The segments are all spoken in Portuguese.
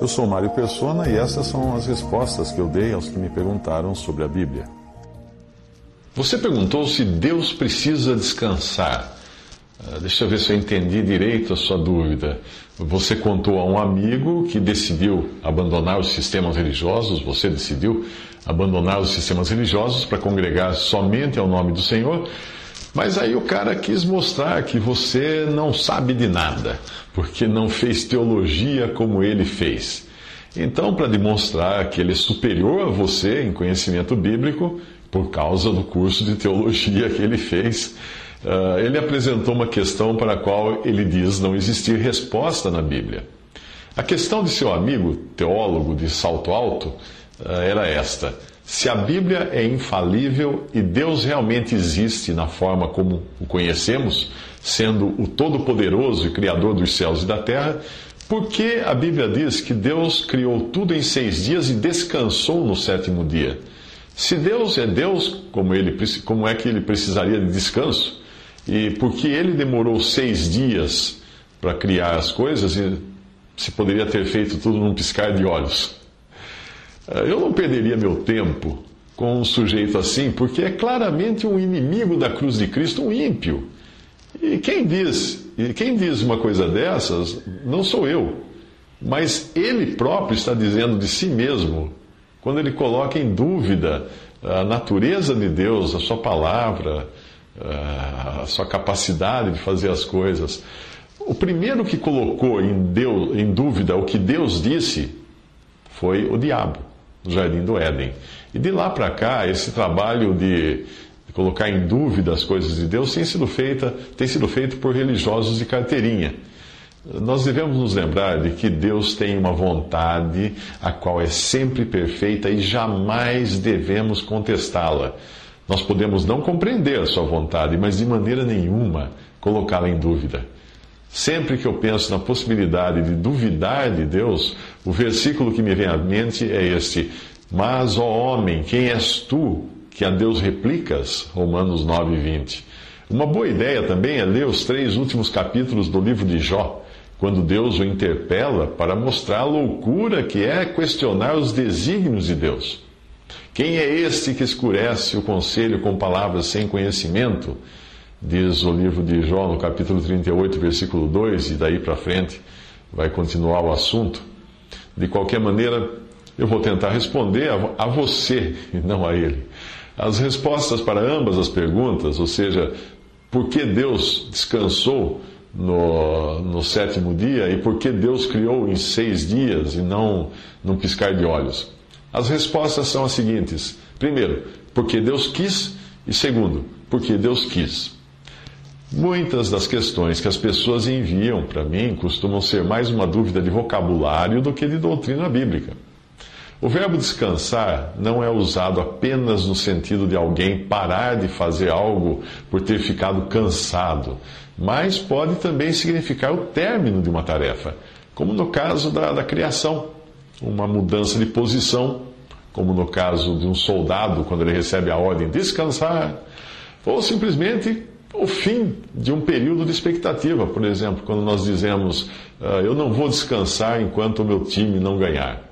Eu sou Mário Persona e essas são as respostas que eu dei aos que me perguntaram sobre a Bíblia. Você perguntou se Deus precisa descansar. Uh, deixa eu ver se eu entendi direito a sua dúvida. Você contou a um amigo que decidiu abandonar os sistemas religiosos, você decidiu abandonar os sistemas religiosos para congregar somente ao nome do Senhor, mas aí o cara quis mostrar que você não sabe de nada, porque não fez teologia como ele fez. Então, para demonstrar que ele é superior a você em conhecimento bíblico, por causa do curso de teologia que ele fez, uh, ele apresentou uma questão para a qual ele diz não existir resposta na Bíblia. A questão de seu amigo teólogo de salto alto era esta: se a Bíblia é infalível e Deus realmente existe na forma como o conhecemos, sendo o Todo-Poderoso e Criador dos céus e da terra, por que a Bíblia diz que Deus criou tudo em seis dias e descansou no sétimo dia? Se Deus é Deus, como, ele, como é que ele precisaria de descanso? E por que ele demorou seis dias para criar as coisas e se poderia ter feito tudo num piscar de olhos? Eh, eu não perderia meu tempo com um sujeito assim, porque é claramente um inimigo da cruz de Cristo, um ímpio. E quem diz, e quem diz uma coisa dessas não sou eu, mas ele próprio está dizendo de si mesmo, quando ele coloca em dúvida a natureza de Deus, a sua palavra, a sua capacidade de fazer as coisas. O primeiro que colocou em, Deus, em dúvida o que Deus disse foi o diabo, no jardim do Éden. E de lá para cá, esse trabalho de colocar em dúvida as coisas de Deus tem sido, feita, tem sido feito por religiosos de carteirinha. Nós devemos nos lembrar de que Deus tem uma vontade a qual é sempre perfeita e jamais devemos contestá-la. Nós podemos não compreender a sua vontade, mas de maneira nenhuma colocá-la em dúvida. Sempre que eu penso na possibilidade de duvidar de Deus, o versículo que me vem à mente é este: Mas, ó homem, quem és tu que a Deus replicas? Romanos 9, 20. Uma boa ideia também é ler os três últimos capítulos do livro de Jó, quando Deus o interpela para mostrar a loucura que é questionar os desígnios de Deus. Quem é este que escurece o conselho com palavras sem conhecimento? Diz o livro de Jó, no capítulo 38, versículo 2, e daí para frente vai continuar o assunto. De qualquer maneira, eu vou tentar responder a, a você e não a ele. As respostas para ambas as perguntas, ou seja, por que Deus descansou no, no sétimo dia e por que Deus criou em seis dias e não num piscar de olhos? As respostas são as seguintes: primeiro, porque Deus quis, e segundo, porque Deus quis. Muitas das questões que as pessoas enviam para mim costumam ser mais uma dúvida de vocabulário do que de doutrina bíblica. O verbo descansar não é usado apenas no sentido de alguém parar de fazer algo por ter ficado cansado, mas pode também significar o término de uma tarefa, como no caso da, da criação uma mudança de posição, como no caso de um soldado, quando ele recebe a ordem de descansar, ou simplesmente o fim de um período de expectativa, por exemplo, quando nós dizemos ah, eu não vou descansar enquanto o meu time não ganhar.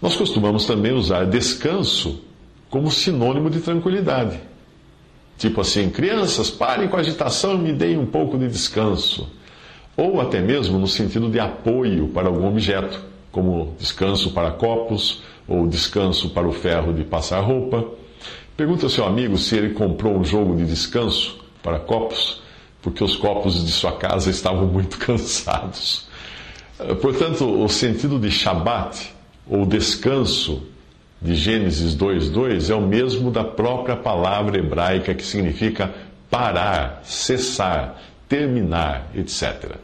Nós costumamos também usar descanso como sinônimo de tranquilidade. Tipo assim, crianças, parem com a agitação e me deem um pouco de descanso. Ou até mesmo no sentido de apoio para algum objeto como descanso para copos ou descanso para o ferro de passar roupa. Pergunta ao seu amigo se ele comprou um jogo de descanso para copos, porque os copos de sua casa estavam muito cansados. Portanto, o sentido de Shabat, ou descanso, de Gênesis 2:2 é o mesmo da própria palavra hebraica que significa parar, cessar, terminar, etc.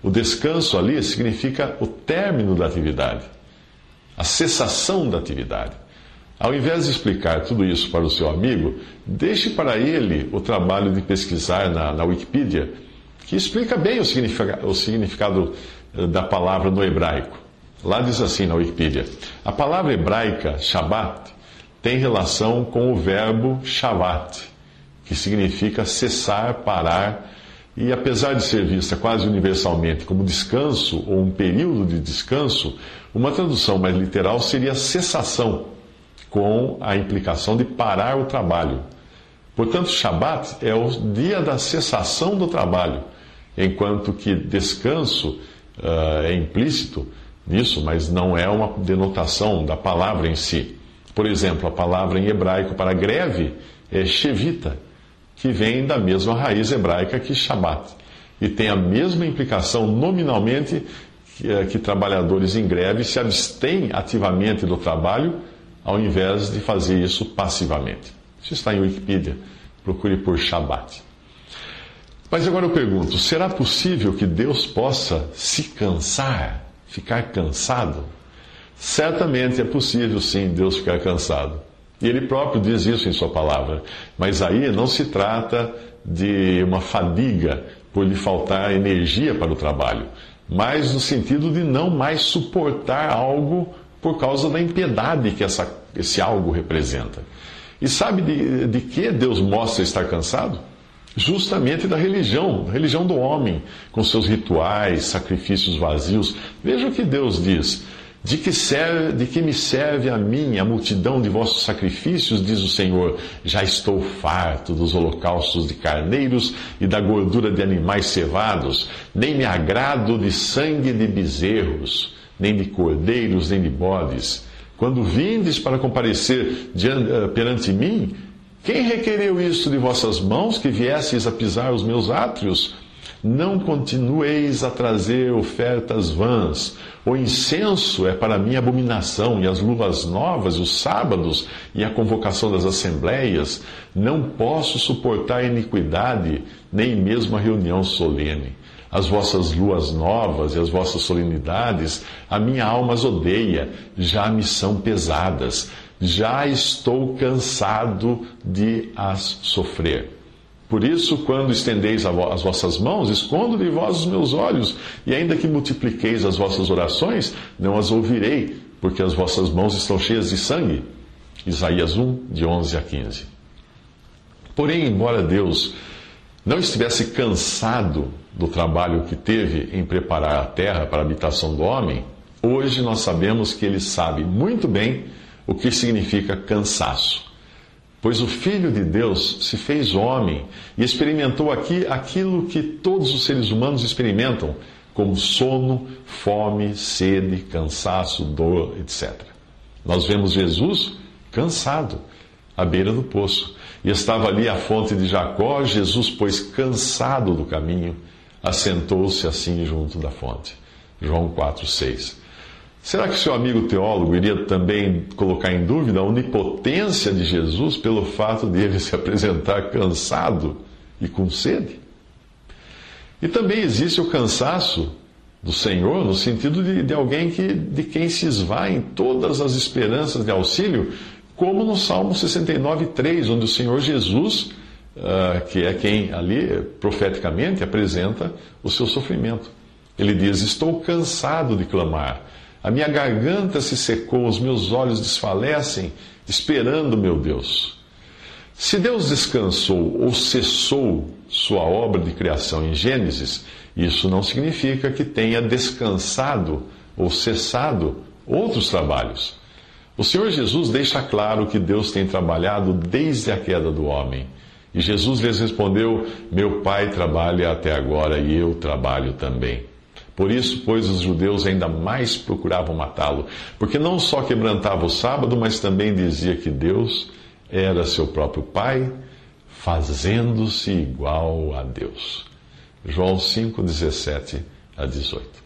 O descanso ali significa o término da atividade, a cessação da atividade. Ao invés de explicar tudo isso para o seu amigo, deixe para ele o trabalho de pesquisar na, na Wikipedia, que explica bem o significado, o significado eh, da palavra no hebraico. Lá diz assim na Wikipedia: a palavra hebraica Shabbat tem relação com o verbo shavat, que significa cessar, parar, e apesar de ser vista quase universalmente como descanso ou um período de descanso, uma tradução mais literal seria cessação, com a implicação de parar o trabalho. Portanto, Shabat é o dia da cessação do trabalho, enquanto que descanso uh, é implícito nisso, mas não é uma denotação da palavra em si. Por exemplo, a palavra em hebraico para greve é shevita, que vem da mesma raiz hebraica que Shabat, e tem a mesma implicação nominalmente que, eh, que trabalhadores em greve se abstêm ativamente do trabalho ao invés de fazer isso passivamente. Isso está em Wikipedia. Procure por Shabat. Mas agora eu pergunto: será possível que Deus possa se cansar, ficar cansado? Certamente é possível, sim, Deus ficar cansado. E Ele próprio diz isso em Sua palavra. Mas aí não se trata de uma fadiga por lhe faltar energia para o trabalho, mas no sentido de não mais suportar algo por causa da impiedade que essa, esse algo representa. E sabe de, de que Deus mostra estar cansado? Justamente da religião, religião do homem, com seus rituais, sacrifícios vazios. Veja o que Deus diz. De que, serve, de que me serve a mim a multidão de vossos sacrifícios, diz o Senhor? Já estou farto dos holocaustos de carneiros e da gordura de animais cevados, nem me agrado de sangue de bezerros, nem de cordeiros, nem de bodes. Quando vindes para comparecer eh, perante mim, quem requereu isso de vossas mãos, que viesseis a pisar os meus átrios? Não continueis a trazer ofertas vãs. O incenso é para mim abominação, e as luvas novas, os sábados e a convocação das assembleias. Não posso suportar iniquidade, nem mesmo a reunião solene as vossas luas novas e as vossas solenidades, a minha alma as odeia, já me são pesadas, já estou cansado de as sofrer. Por isso, quando estendeis as vossas mãos, escondo de vós os meus olhos, e ainda que multipliqueis as vossas orações, não as ouvirei, porque as vossas mãos estão cheias de sangue. Isaías 1, de 11 a 15. Porém, embora Deus não estivesse cansado do trabalho que teve em preparar a terra para a habitação do homem, hoje nós sabemos que ele sabe muito bem o que significa cansaço. Pois o Filho de Deus se fez homem e experimentou aqui aquilo que todos os seres humanos experimentam, como sono, fome, sede, cansaço, dor, etc. Nós vemos Jesus cansado, à beira do poço. E estava ali a fonte de Jacó, Jesus, pois cansado do caminho, assentou-se assim junto da fonte. João 4,6. Será que seu amigo teólogo iria também colocar em dúvida a onipotência de Jesus pelo fato de ele se apresentar cansado e com sede? E também existe o cansaço do Senhor no sentido de, de alguém que, de quem se esvaem todas as esperanças de auxílio, como no Salmo 69, 3, onde o Senhor Jesus uh, que é quem ali profeticamente apresenta o seu sofrimento. Ele diz: Estou cansado de clamar, a minha garganta se secou, os meus olhos desfalecem, esperando meu Deus. Se Deus descansou ou cessou sua obra de criação em Gênesis, isso não significa que tenha descansado ou cessado outros trabalhos. O Senhor Jesus deixa claro que Deus tem trabalhado desde a queda do homem e Jesus lhes respondeu: Meu pai trabalha até agora e eu trabalho também. Por isso, pois, os judeus ainda mais procuravam matá-lo, porque não só quebrantava o sábado, mas também dizia que Deus era seu próprio Pai, fazendo-se igual a Deus. João 5, 17 a 18.